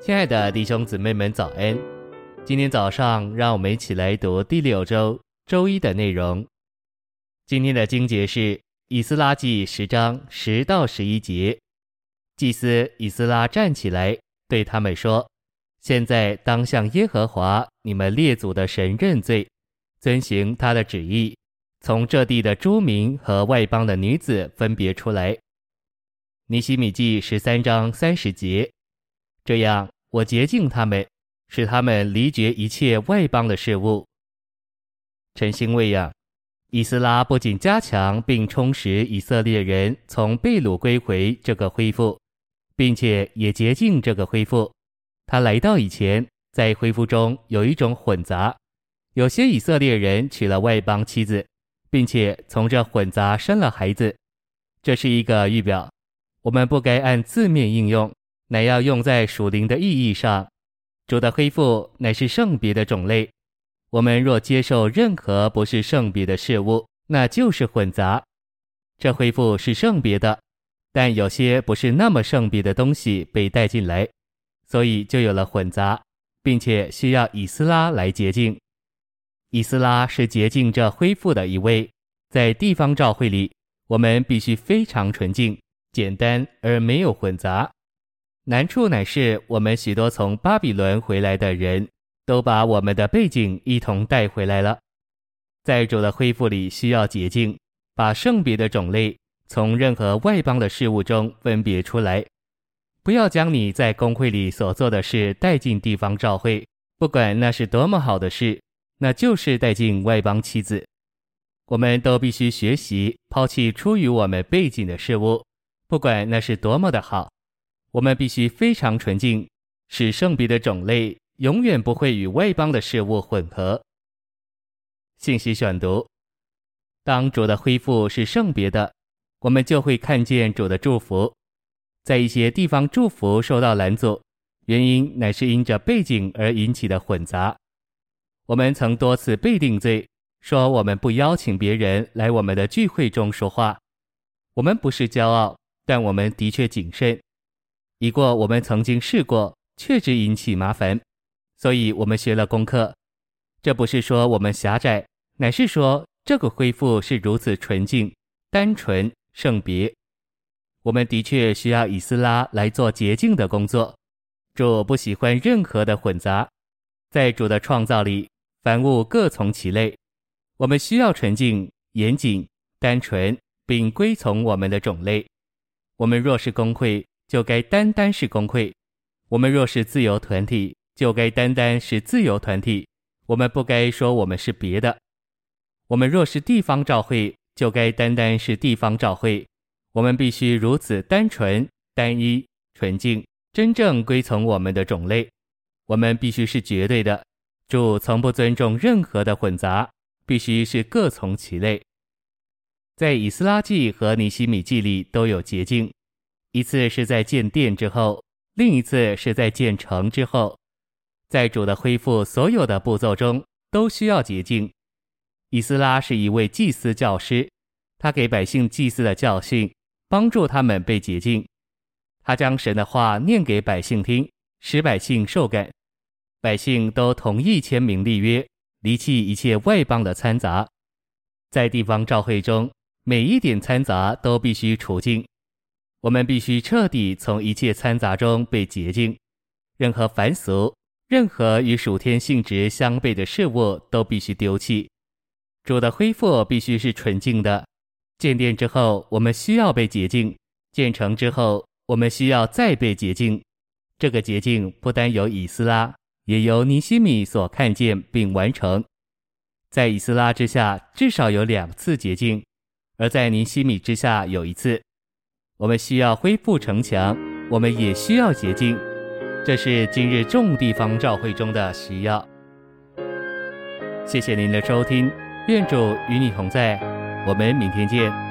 亲爱的弟兄姊妹们，早安！今天早上，让我们一起来读第六周周一的内容。今天的经节是《以斯拉记》十章十到十一节。祭司以斯拉站起来，对他们说：“现在当向耶和华你们列祖的神认罪，遵行他的旨意，从这地的诸民和外邦的女子分别出来。”尼希米记十三章三十节。这样，我洁净他们，使他们离绝一切外邦的事物。陈星喂养，以斯拉不仅加强并充实以色列人从被掳归回这个恢复，并且也洁净这个恢复。他来到以前，在恢复中有一种混杂，有些以色列人娶了外邦妻子，并且从这混杂生了孩子。这是一个预表，我们不该按字面应用。乃要用在属灵的意义上，主的恢复乃是圣别的种类。我们若接受任何不是圣别的事物，那就是混杂。这恢复是圣别的，但有些不是那么圣别的东西被带进来，所以就有了混杂，并且需要以斯拉来洁净。以斯拉是洁净这恢复的一位，在地方教会里，我们必须非常纯净、简单而没有混杂。难处乃是我们许多从巴比伦回来的人都把我们的背景一同带回来了。在主的恢复里需要洁净，把圣别的种类从任何外邦的事物中分别出来。不要将你在公会里所做的事带进地方教会，不管那是多么好的事，那就是带进外邦妻子。我们都必须学习抛弃出于我们背景的事物，不管那是多么的好。我们必须非常纯净，使圣别的种类永远不会与外邦的事物混合。信息选读：当主的恢复是圣别的，我们就会看见主的祝福。在一些地方，祝福受到拦阻，原因乃是因着背景而引起的混杂。我们曾多次被定罪，说我们不邀请别人来我们的聚会中说话。我们不是骄傲，但我们的确谨慎。一过，我们曾经试过，确实引起麻烦，所以我们学了功课。这不是说我们狭窄，乃是说这个恢复是如此纯净、单纯、圣别。我们的确需要以斯拉来做洁净的工作。主不喜欢任何的混杂，在主的创造里，凡物各从其类。我们需要纯净、严谨、单纯，并归从我们的种类。我们若是工会，就该单单是公会，我们若是自由团体，就该单单是自由团体。我们不该说我们是别的。我们若是地方教会，就该单单是地方教会。我们必须如此单纯、单一、纯净，真正归从我们的种类。我们必须是绝对的。主从不尊重任何的混杂，必须是各从其类。在以斯拉记和尼西米记里都有洁净。一次是在建殿之后，另一次是在建城之后，在主的恢复所有的步骤中都需要洁净。以斯拉是一位祭司教师，他给百姓祭司的教训，帮助他们被洁净。他将神的话念给百姓听，使百姓受感。百姓都同意签名立约，离弃一切外邦的掺杂。在地方教会中，每一点掺杂都必须除净。我们必须彻底从一切掺杂中被洁净，任何凡俗、任何与属天性质相悖的事物都必须丢弃。主的恢复必须是纯净的。建殿之后，我们需要被洁净；建成之后，我们需要再被洁净。这个洁净不单由以斯拉，也由尼西米所看见并完成。在以斯拉之下，至少有两次洁净，而在尼西米之下有一次。我们需要恢复城墙，我们也需要洁净，这是今日众地方照会中的需要。谢谢您的收听，愿主与你同在，我们明天见。